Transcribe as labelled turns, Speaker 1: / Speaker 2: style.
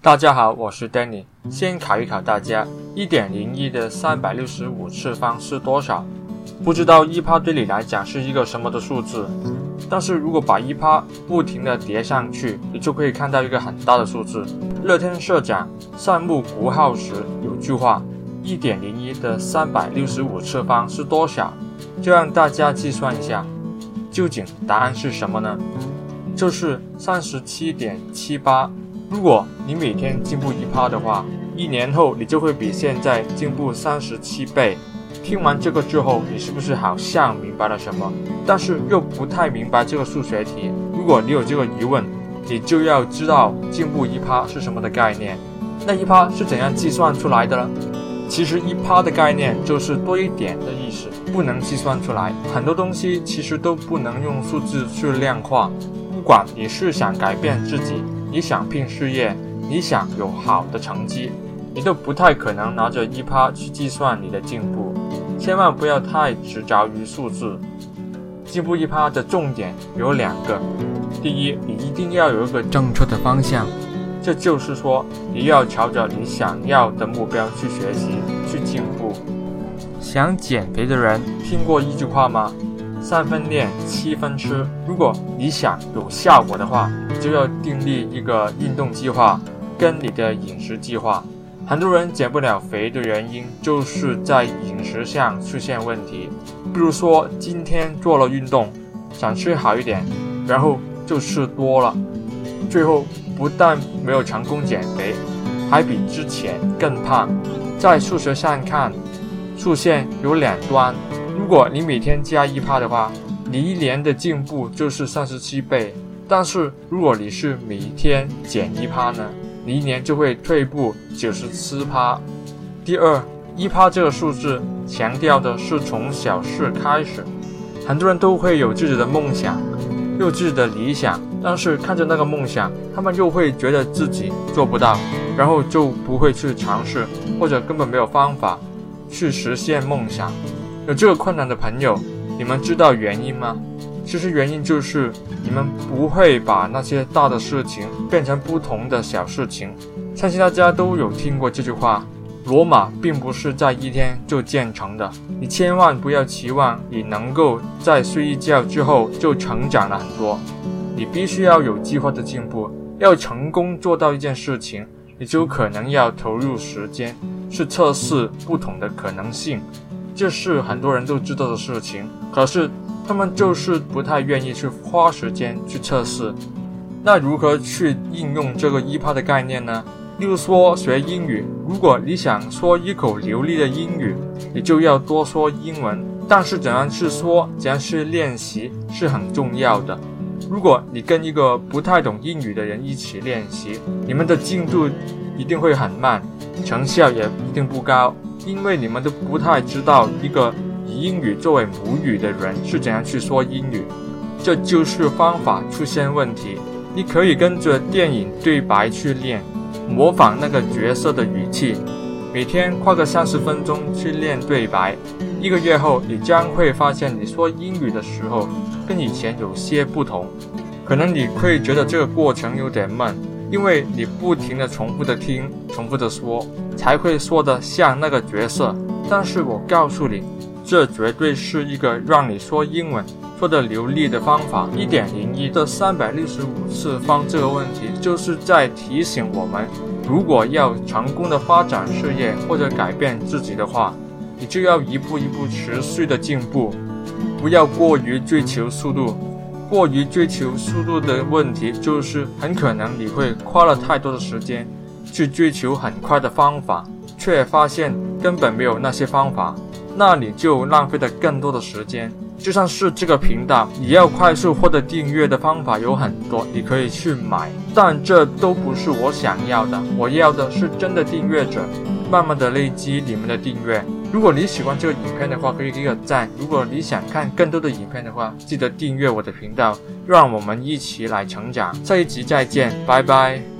Speaker 1: 大家好，我是 Danny。先考一考大家，一点零一的三百六十五次方是多少？不知道一趴对你来讲是一个什么的数字，但是如果把一趴不停地叠上去，你就可以看到一个很大的数字。乐天社长善木国浩时有句话：一点零一的三百六十五次方是多少？就让大家计算一下，究竟答案是什么呢？就是三十七点七八。如果你每天进步一趴的话，一年后你就会比现在进步三十七倍。听完这个之后，你是不是好像明白了什么？但是又不太明白这个数学题。如果你有这个疑问，你就要知道进步一趴是什么的概念。那一趴是怎样计算出来的呢？其实一趴的概念就是多一点的意思，不能计算出来。很多东西其实都不能用数字去量化。不管你是想改变自己，你想拼事业，你想有好的成绩，你都不太可能拿着一趴去计算你的进步。千万不要太执着于数字。进步一趴的重点有两个：第一，你一定要有一个正确的方向，这就是说，你要朝着你想要的目标去学习、去进步。想减肥的人听过一句话吗？三分练，七分吃。如果你想有效果的话，就要订立一个运动计划，跟你的饮食计划。很多人减不了肥的原因，就是在饮食上出现问题。比如说，今天做了运动，想吃好一点，然后就吃多了，最后不但没有成功减肥，还比之前更胖。在数学上看，数线有两端。如果你每天加一趴的话，你一年的进步就是三十七倍。但是如果你是每天减一趴呢，你一年就会退步九十七趴。第二，一趴这个数字强调的是从小事开始。很多人都会有自己的梦想，有自己的理想，但是看着那个梦想，他们又会觉得自己做不到，然后就不会去尝试，或者根本没有方法去实现梦想。有这个困难的朋友，你们知道原因吗？其实原因就是你们不会把那些大的事情变成不同的小事情。相信大家都有听过这句话：罗马并不是在一天就建成的。你千万不要期望你能够在睡一觉之后就成长了很多。你必须要有计划的进步。要成功做到一件事情，你就可能要投入时间去测试不同的可能性。这是很多人都知道的事情，可是他们就是不太愿意去花时间去测试。那如何去应用这个一趴的概念呢？例如说学英语，如果你想说一口流利的英语，你就要多说英文。但是怎样去说，怎样去练习是很重要的。如果你跟一个不太懂英语的人一起练习，你们的进度一定会很慢，成效也一定不高。因为你们都不太知道一个以英语作为母语的人是怎样去说英语，这就是方法出现问题。你可以跟着电影对白去练，模仿那个角色的语气，每天花个三十分钟去练对白。一个月后，你将会发现你说英语的时候跟以前有些不同。可能你会觉得这个过程有点闷。因为你不停地重复的听，重复的说，才会说得像那个角色。但是我告诉你，这绝对是一个让你说英文说得流利的方法。一点零一的三百六十五次方这个问题，就是在提醒我们，如果要成功的发展事业或者改变自己的话，你就要一步一步持续的进步，不要过于追求速度。过于追求速度的问题，就是很可能你会花了太多的时间去追求很快的方法，却发现根本没有那些方法，那你就浪费了更多的时间。就像是这个频道，你要快速获得订阅的方法有很多，你可以去买，但这都不是我想要的。我要的是真的订阅者，慢慢的累积你们的订阅。如果你喜欢这个影片的话，可以给个赞。如果你想看更多的影片的话，记得订阅我的频道，让我们一起来成长。下一集再见，拜拜。